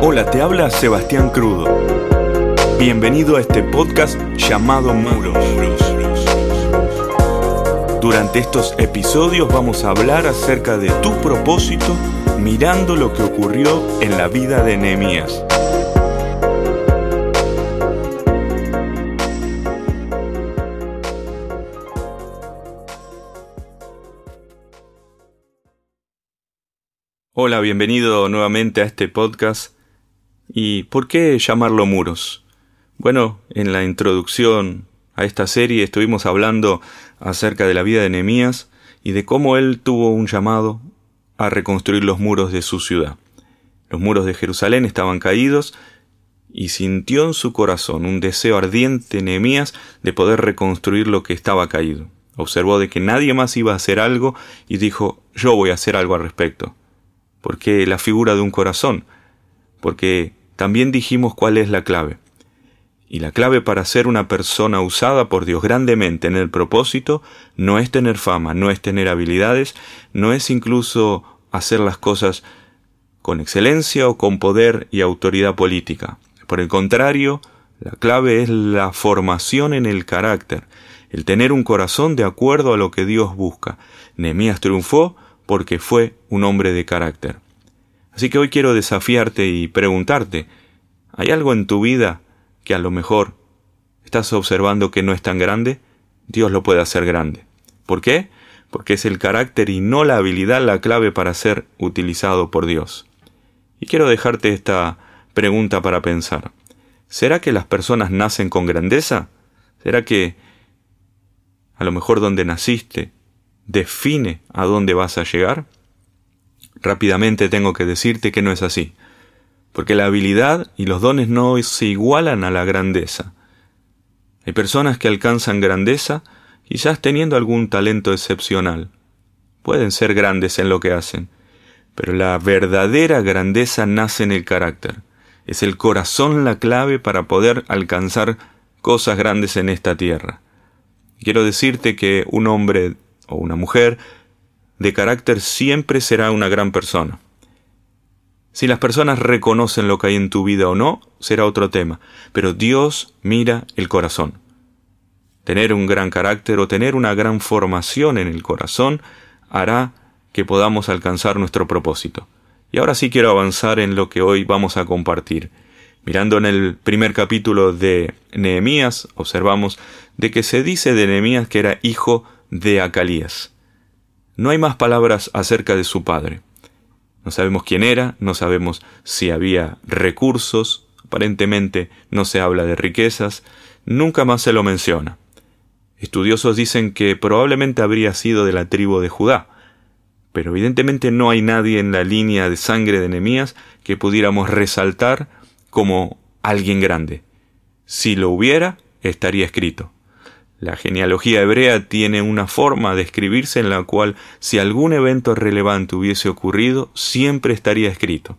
Hola, te habla Sebastián Crudo. Bienvenido a este podcast llamado Muros. Durante estos episodios vamos a hablar acerca de tu propósito mirando lo que ocurrió en la vida de Nehemías. Hola, bienvenido nuevamente a este podcast. ¿Y por qué llamarlo muros? Bueno, en la introducción a esta serie estuvimos hablando acerca de la vida de Nehemías y de cómo él tuvo un llamado a reconstruir los muros de su ciudad. Los muros de Jerusalén estaban caídos y sintió en su corazón un deseo ardiente Nehemías de poder reconstruir lo que estaba caído. Observó de que nadie más iba a hacer algo y dijo, yo voy a hacer algo al respecto porque la figura de un corazón, porque también dijimos cuál es la clave. Y la clave para ser una persona usada por Dios grandemente en el propósito no es tener fama, no es tener habilidades, no es incluso hacer las cosas con excelencia o con poder y autoridad política. Por el contrario, la clave es la formación en el carácter, el tener un corazón de acuerdo a lo que Dios busca. Nehemías triunfó porque fue un hombre de carácter. Así que hoy quiero desafiarte y preguntarte, ¿hay algo en tu vida que a lo mejor estás observando que no es tan grande? Dios lo puede hacer grande. ¿Por qué? Porque es el carácter y no la habilidad la clave para ser utilizado por Dios. Y quiero dejarte esta pregunta para pensar. ¿Será que las personas nacen con grandeza? ¿Será que a lo mejor donde naciste define a dónde vas a llegar? Rápidamente tengo que decirte que no es así, porque la habilidad y los dones no se igualan a la grandeza. Hay personas que alcanzan grandeza quizás teniendo algún talento excepcional. Pueden ser grandes en lo que hacen, pero la verdadera grandeza nace en el carácter. Es el corazón la clave para poder alcanzar cosas grandes en esta tierra. Quiero decirte que un hombre o una mujer de carácter siempre será una gran persona. Si las personas reconocen lo que hay en tu vida o no, será otro tema, pero Dios mira el corazón. Tener un gran carácter o tener una gran formación en el corazón hará que podamos alcanzar nuestro propósito. Y ahora sí quiero avanzar en lo que hoy vamos a compartir. Mirando en el primer capítulo de Nehemías, observamos de que se dice de Nehemías que era hijo de Acalías. No hay más palabras acerca de su padre. No sabemos quién era, no sabemos si había recursos, aparentemente no se habla de riquezas, nunca más se lo menciona. Estudiosos dicen que probablemente habría sido de la tribu de Judá, pero evidentemente no hay nadie en la línea de sangre de Nehemías que pudiéramos resaltar como alguien grande. Si lo hubiera, estaría escrito. La genealogía hebrea tiene una forma de escribirse en la cual si algún evento relevante hubiese ocurrido, siempre estaría escrito.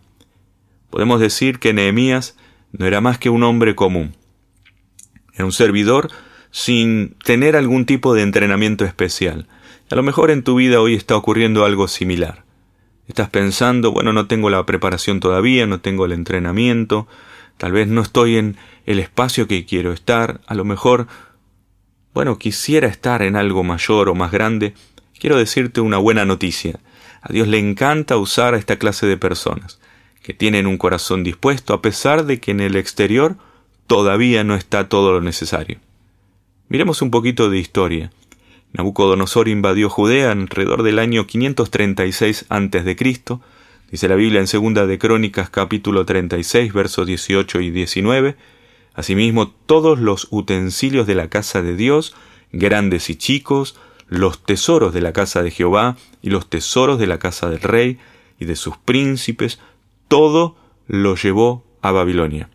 Podemos decir que Nehemías no era más que un hombre común. Era un servidor sin tener algún tipo de entrenamiento especial. A lo mejor en tu vida hoy está ocurriendo algo similar. Estás pensando, bueno, no tengo la preparación todavía, no tengo el entrenamiento, tal vez no estoy en el espacio que quiero estar, a lo mejor bueno, quisiera estar en algo mayor o más grande, quiero decirte una buena noticia. A Dios le encanta usar a esta clase de personas, que tienen un corazón dispuesto a pesar de que en el exterior todavía no está todo lo necesario. Miremos un poquito de historia. Nabucodonosor invadió Judea alrededor del año 536 a.C., dice la Biblia en segunda de Crónicas capítulo 36 versos 18 y 19, Asimismo, todos los utensilios de la casa de Dios, grandes y chicos, los tesoros de la casa de Jehová y los tesoros de la casa del rey y de sus príncipes, todo lo llevó a Babilonia.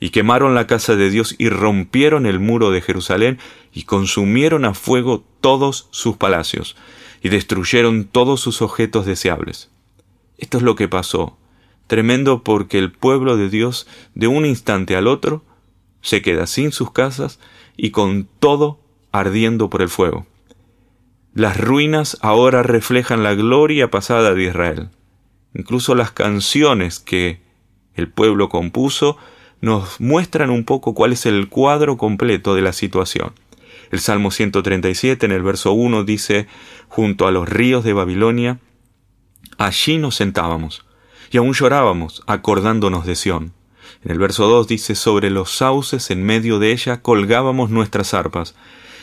Y quemaron la casa de Dios y rompieron el muro de Jerusalén y consumieron a fuego todos sus palacios y destruyeron todos sus objetos deseables. Esto es lo que pasó. Tremendo porque el pueblo de Dios de un instante al otro se queda sin sus casas y con todo ardiendo por el fuego. Las ruinas ahora reflejan la gloria pasada de Israel. Incluso las canciones que el pueblo compuso, nos muestran un poco cuál es el cuadro completo de la situación. El Salmo 137 en el verso 1 dice, junto a los ríos de Babilonia, allí nos sentábamos, y aún llorábamos, acordándonos de Sión. En el verso 2 dice, sobre los sauces en medio de ella colgábamos nuestras arpas,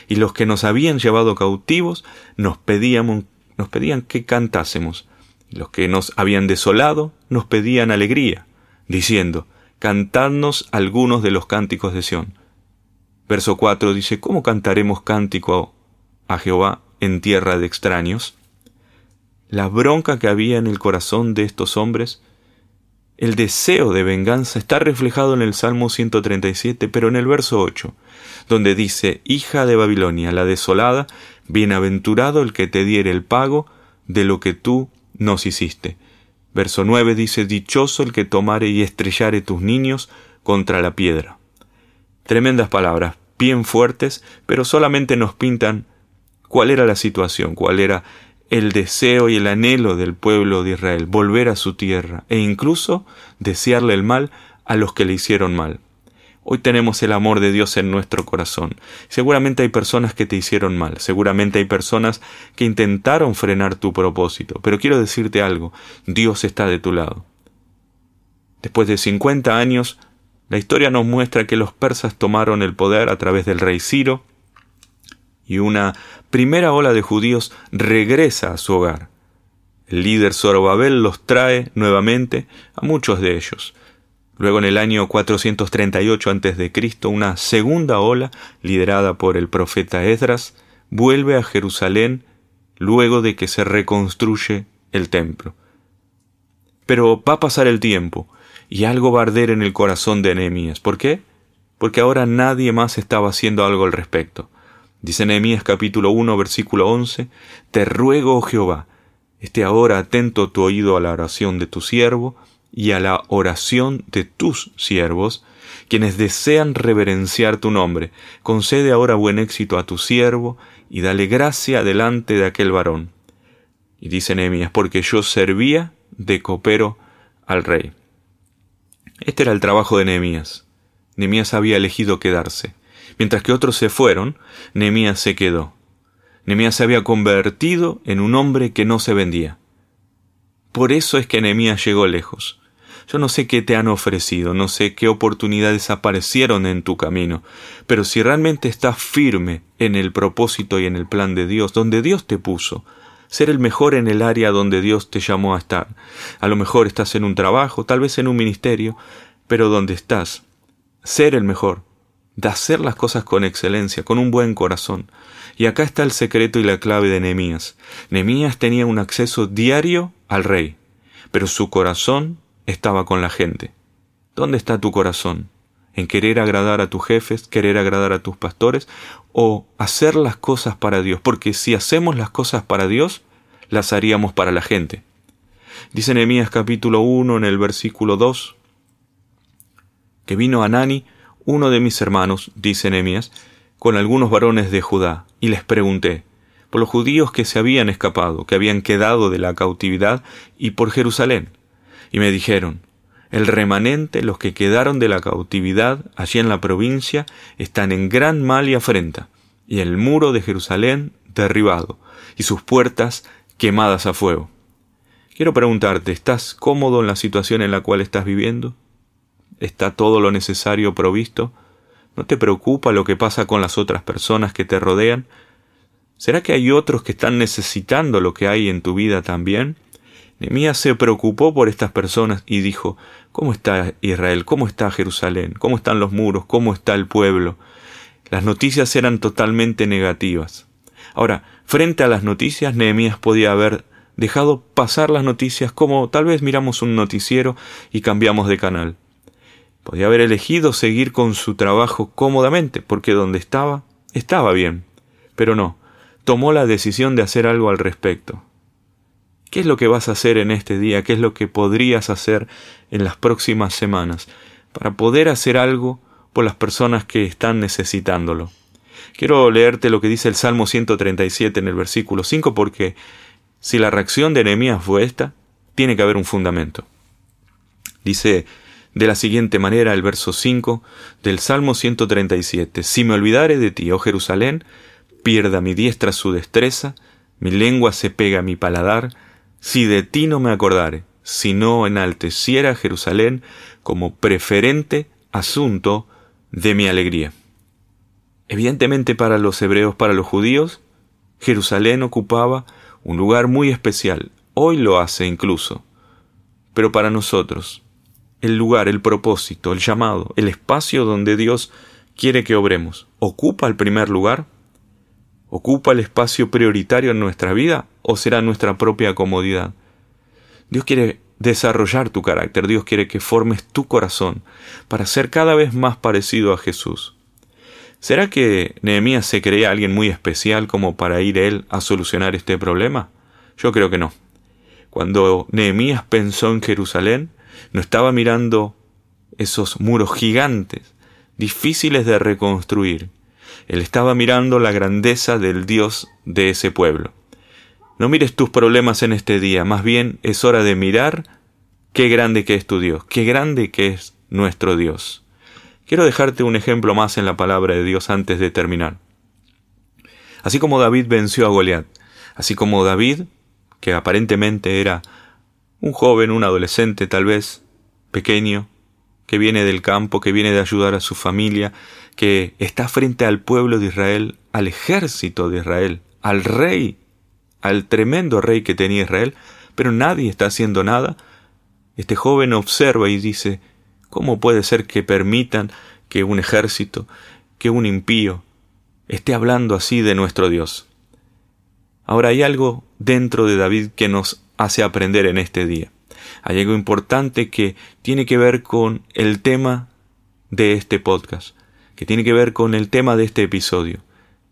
y los que nos habían llevado cautivos nos, pedíamos, nos pedían que cantásemos, y los que nos habían desolado nos pedían alegría, diciendo, cantadnos algunos de los cánticos de Sión. Verso 4 dice, ¿cómo cantaremos cántico a Jehová en tierra de extraños? La bronca que había en el corazón de estos hombres, el deseo de venganza está reflejado en el Salmo 137, pero en el verso 8, donde dice, Hija de Babilonia, la desolada, bienaventurado el que te diere el pago de lo que tú nos hiciste. Verso 9 dice, Dichoso el que tomare y estrellare tus niños contra la piedra. Tremendas palabras, bien fuertes, pero solamente nos pintan cuál era la situación, cuál era el deseo y el anhelo del pueblo de Israel, volver a su tierra e incluso desearle el mal a los que le hicieron mal. Hoy tenemos el amor de Dios en nuestro corazón. Seguramente hay personas que te hicieron mal, seguramente hay personas que intentaron frenar tu propósito, pero quiero decirte algo, Dios está de tu lado. Después de 50 años, la historia nos muestra que los persas tomaron el poder a través del rey Ciro y una primera ola de judíos regresa a su hogar. El líder Zorobabel los trae nuevamente a muchos de ellos. Luego en el año 438 a.C., una segunda ola, liderada por el profeta Esdras, vuelve a Jerusalén luego de que se reconstruye el templo. Pero va a pasar el tiempo y algo va a arder en el corazón de Nehemías. ¿Por qué? Porque ahora nadie más estaba haciendo algo al respecto. Dice Nehemías capítulo 1 versículo 11, Te ruego, oh Jehová, esté ahora atento tu oído a la oración de tu siervo, y a la oración de tus siervos, quienes desean reverenciar tu nombre. Concede ahora buen éxito a tu siervo y dale gracia delante de aquel varón. Y dice Nehemías, porque yo servía de copero al rey. Este era el trabajo de Nehemías. Nehemías había elegido quedarse. Mientras que otros se fueron, Nehemías se quedó. Nehemías se había convertido en un hombre que no se vendía. Por eso es que Nehemías llegó lejos. Yo no sé qué te han ofrecido, no sé qué oportunidades aparecieron en tu camino, pero si realmente estás firme en el propósito y en el plan de Dios, donde Dios te puso, ser el mejor en el área donde Dios te llamó a estar. A lo mejor estás en un trabajo, tal vez en un ministerio, pero donde estás, ser el mejor, de hacer las cosas con excelencia, con un buen corazón. Y acá está el secreto y la clave de Nehemías. Nehemías tenía un acceso diario al rey, pero su corazón estaba con la gente. ¿Dónde está tu corazón? ¿En querer agradar a tus jefes, querer agradar a tus pastores o hacer las cosas para Dios? Porque si hacemos las cosas para Dios, las haríamos para la gente. Dice Nehemías capítulo 1 en el versículo 2 que vino Anani, uno de mis hermanos, dice Nehemías, con algunos varones de Judá, y les pregunté, por los judíos que se habían escapado, que habían quedado de la cautividad, y por Jerusalén, y me dijeron, el remanente, los que quedaron de la cautividad allí en la provincia, están en gran mal y afrenta, y el muro de Jerusalén derribado, y sus puertas quemadas a fuego. Quiero preguntarte, ¿estás cómodo en la situación en la cual estás viviendo? ¿Está todo lo necesario provisto? ¿No te preocupa lo que pasa con las otras personas que te rodean? ¿Será que hay otros que están necesitando lo que hay en tu vida también? Nehemías se preocupó por estas personas y dijo, ¿cómo está Israel? ¿Cómo está Jerusalén? ¿Cómo están los muros? ¿Cómo está el pueblo? Las noticias eran totalmente negativas. Ahora, frente a las noticias, Nehemías podía haber dejado pasar las noticias como tal vez miramos un noticiero y cambiamos de canal. Podía haber elegido seguir con su trabajo cómodamente, porque donde estaba, estaba bien. Pero no, tomó la decisión de hacer algo al respecto. ¿Qué es lo que vas a hacer en este día? ¿Qué es lo que podrías hacer en las próximas semanas para poder hacer algo por las personas que están necesitándolo? Quiero leerte lo que dice el Salmo 137 en el versículo 5 porque si la reacción de Nehemías fue esta, tiene que haber un fundamento. Dice, de la siguiente manera el verso 5 del Salmo 137. Si me olvidare de ti, oh Jerusalén, pierda mi diestra su destreza, mi lengua se pega a mi paladar, si de ti no me acordare, si no enalteciera Jerusalén como preferente asunto de mi alegría. Evidentemente para los hebreos, para los judíos, Jerusalén ocupaba un lugar muy especial, hoy lo hace incluso. Pero para nosotros, el lugar, el propósito, el llamado, el espacio donde Dios quiere que obremos, ¿ocupa el primer lugar? ¿Ocupa el espacio prioritario en nuestra vida o será nuestra propia comodidad? Dios quiere desarrollar tu carácter, Dios quiere que formes tu corazón para ser cada vez más parecido a Jesús. ¿Será que Nehemías se creía alguien muy especial como para ir él a solucionar este problema? Yo creo que no. Cuando Nehemías pensó en Jerusalén, no estaba mirando esos muros gigantes, difíciles de reconstruir. Él estaba mirando la grandeza del Dios de ese pueblo. No mires tus problemas en este día, más bien es hora de mirar qué grande que es tu Dios, qué grande que es nuestro Dios. Quiero dejarte un ejemplo más en la palabra de Dios antes de terminar. Así como David venció a Goliat, así como David, que aparentemente era un joven, un adolescente tal vez, pequeño, que viene del campo, que viene de ayudar a su familia, que está frente al pueblo de Israel, al ejército de Israel, al rey, al tremendo rey que tenía Israel, pero nadie está haciendo nada. Este joven observa y dice, ¿cómo puede ser que permitan que un ejército, que un impío, esté hablando así de nuestro Dios? Ahora hay algo dentro de David que nos hace aprender en este día. Hay algo importante que tiene que ver con el tema de este podcast, que tiene que ver con el tema de este episodio.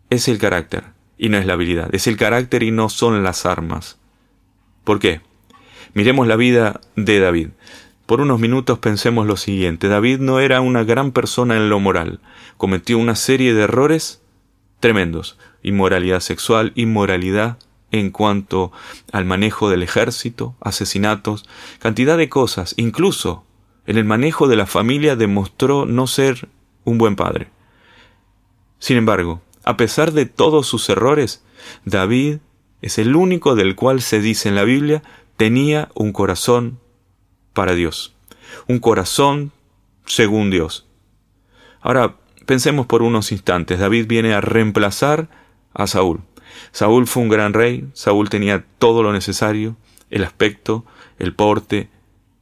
Es el carácter y no es la habilidad, es el carácter y no son las armas. ¿Por qué? Miremos la vida de David. Por unos minutos pensemos lo siguiente. David no era una gran persona en lo moral. Cometió una serie de errores tremendos. Inmoralidad sexual, inmoralidad en cuanto al manejo del ejército, asesinatos, cantidad de cosas, incluso en el manejo de la familia demostró no ser un buen padre. Sin embargo, a pesar de todos sus errores, David es el único del cual se dice en la Biblia tenía un corazón para Dios, un corazón según Dios. Ahora, pensemos por unos instantes, David viene a reemplazar a Saúl. Saúl fue un gran rey, Saúl tenía todo lo necesario, el aspecto, el porte,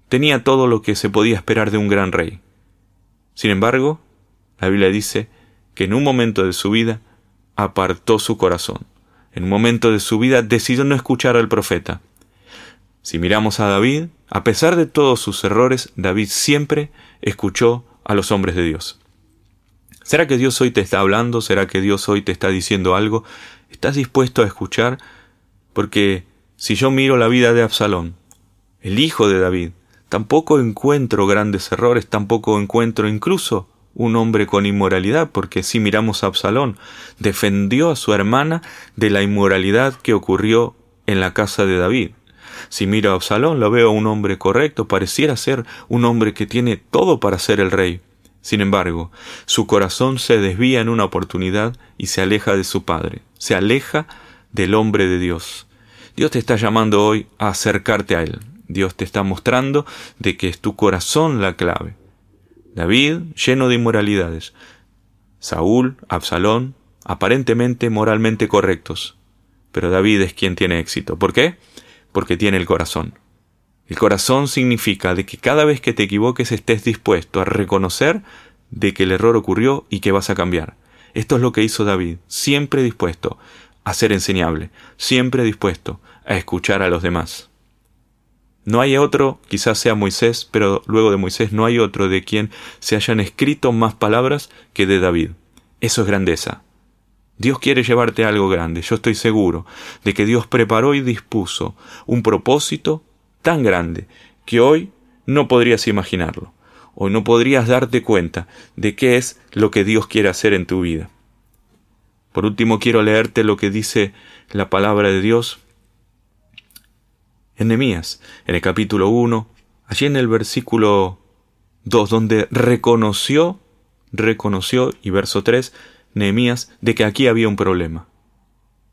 tenía todo lo que se podía esperar de un gran rey. Sin embargo, la Biblia dice que en un momento de su vida apartó su corazón. En un momento de su vida decidió no escuchar al profeta. Si miramos a David, a pesar de todos sus errores, David siempre escuchó a los hombres de Dios. ¿Será que Dios hoy te está hablando? ¿Será que Dios hoy te está diciendo algo? ¿Estás dispuesto a escuchar? Porque si yo miro la vida de Absalón, el hijo de David, tampoco encuentro grandes errores, tampoco encuentro incluso un hombre con inmoralidad, porque si miramos a Absalón, defendió a su hermana de la inmoralidad que ocurrió en la casa de David. Si miro a Absalón, lo veo un hombre correcto, pareciera ser un hombre que tiene todo para ser el rey. Sin embargo, su corazón se desvía en una oportunidad y se aleja de su Padre, se aleja del hombre de Dios. Dios te está llamando hoy a acercarte a Él. Dios te está mostrando de que es tu corazón la clave. David, lleno de inmoralidades. Saúl, Absalón, aparentemente moralmente correctos. Pero David es quien tiene éxito. ¿Por qué? Porque tiene el corazón. El corazón significa de que cada vez que te equivoques estés dispuesto a reconocer de que el error ocurrió y que vas a cambiar. Esto es lo que hizo David, siempre dispuesto a ser enseñable, siempre dispuesto a escuchar a los demás. No hay otro, quizás sea Moisés, pero luego de Moisés no hay otro de quien se hayan escrito más palabras que de David. Eso es grandeza. Dios quiere llevarte a algo grande. Yo estoy seguro de que Dios preparó y dispuso un propósito tan grande que hoy no podrías imaginarlo. Hoy no podrías darte cuenta de qué es lo que Dios quiere hacer en tu vida. Por último, quiero leerte lo que dice la palabra de Dios en Nehemías, en el capítulo 1, allí en el versículo 2, donde reconoció, reconoció, y verso 3, Nehemías, de que aquí había un problema.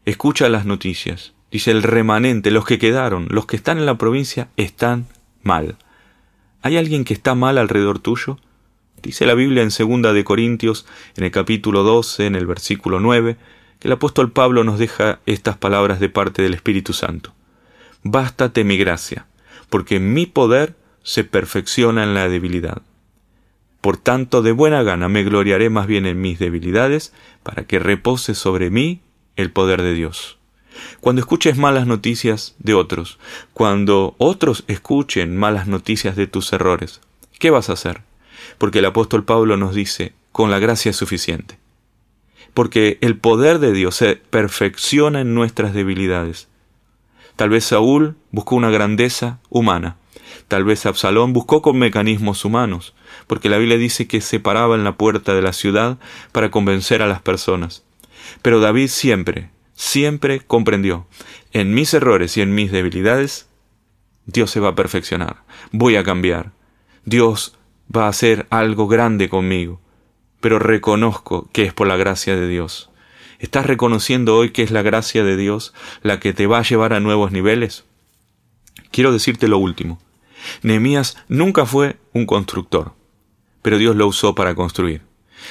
Escucha las noticias. Dice el remanente, los que quedaron, los que están en la provincia están mal. ¿Hay alguien que está mal alrededor tuyo? Dice la Biblia en 2 de Corintios, en el capítulo 12, en el versículo 9, que el apóstol Pablo nos deja estas palabras de parte del Espíritu Santo. Bástate mi gracia, porque mi poder se perfecciona en la debilidad. Por tanto, de buena gana me gloriaré más bien en mis debilidades, para que repose sobre mí el poder de Dios. Cuando escuches malas noticias de otros, cuando otros escuchen malas noticias de tus errores, ¿qué vas a hacer? Porque el apóstol Pablo nos dice, con la gracia es suficiente. Porque el poder de Dios se perfecciona en nuestras debilidades. Tal vez Saúl buscó una grandeza humana. Tal vez Absalón buscó con mecanismos humanos, porque la Biblia dice que se paraba en la puerta de la ciudad para convencer a las personas. Pero David siempre, siempre comprendió, en mis errores y en mis debilidades, Dios se va a perfeccionar, voy a cambiar, Dios va a hacer algo grande conmigo, pero reconozco que es por la gracia de Dios. ¿Estás reconociendo hoy que es la gracia de Dios la que te va a llevar a nuevos niveles? Quiero decirte lo último. Nehemías nunca fue un constructor, pero Dios lo usó para construir.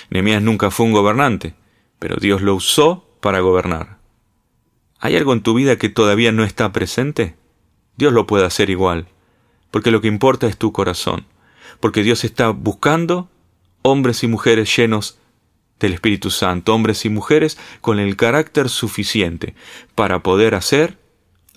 Nehemías nunca fue un gobernante, pero Dios lo usó para gobernar. ¿Hay algo en tu vida que todavía no está presente? Dios lo puede hacer igual, porque lo que importa es tu corazón, porque Dios está buscando hombres y mujeres llenos del Espíritu Santo, hombres y mujeres con el carácter suficiente para poder hacer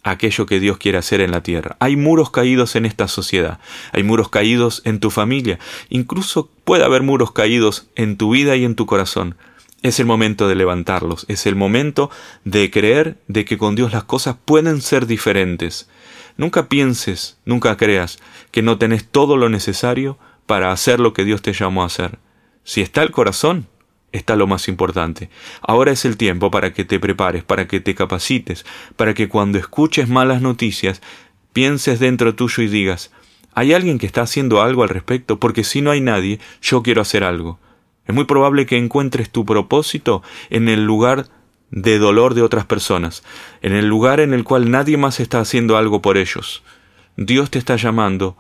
aquello que Dios quiere hacer en la tierra. Hay muros caídos en esta sociedad, hay muros caídos en tu familia, incluso puede haber muros caídos en tu vida y en tu corazón. Es el momento de levantarlos, es el momento de creer de que con Dios las cosas pueden ser diferentes. Nunca pienses, nunca creas que no tenés todo lo necesario para hacer lo que Dios te llamó a hacer. Si está el corazón, está lo más importante. Ahora es el tiempo para que te prepares, para que te capacites, para que cuando escuches malas noticias, pienses dentro tuyo y digas, ¿hay alguien que está haciendo algo al respecto? Porque si no hay nadie, yo quiero hacer algo. Es muy probable que encuentres tu propósito en el lugar de dolor de otras personas, en el lugar en el cual nadie más está haciendo algo por ellos. Dios te está llamando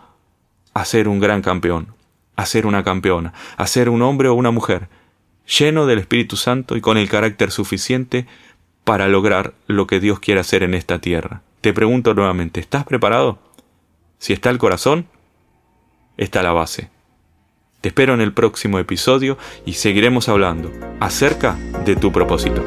a ser un gran campeón, a ser una campeona, a ser un hombre o una mujer lleno del Espíritu Santo y con el carácter suficiente para lograr lo que Dios quiere hacer en esta tierra. Te pregunto nuevamente, ¿estás preparado? Si está el corazón, está la base. Te espero en el próximo episodio y seguiremos hablando acerca de tu propósito.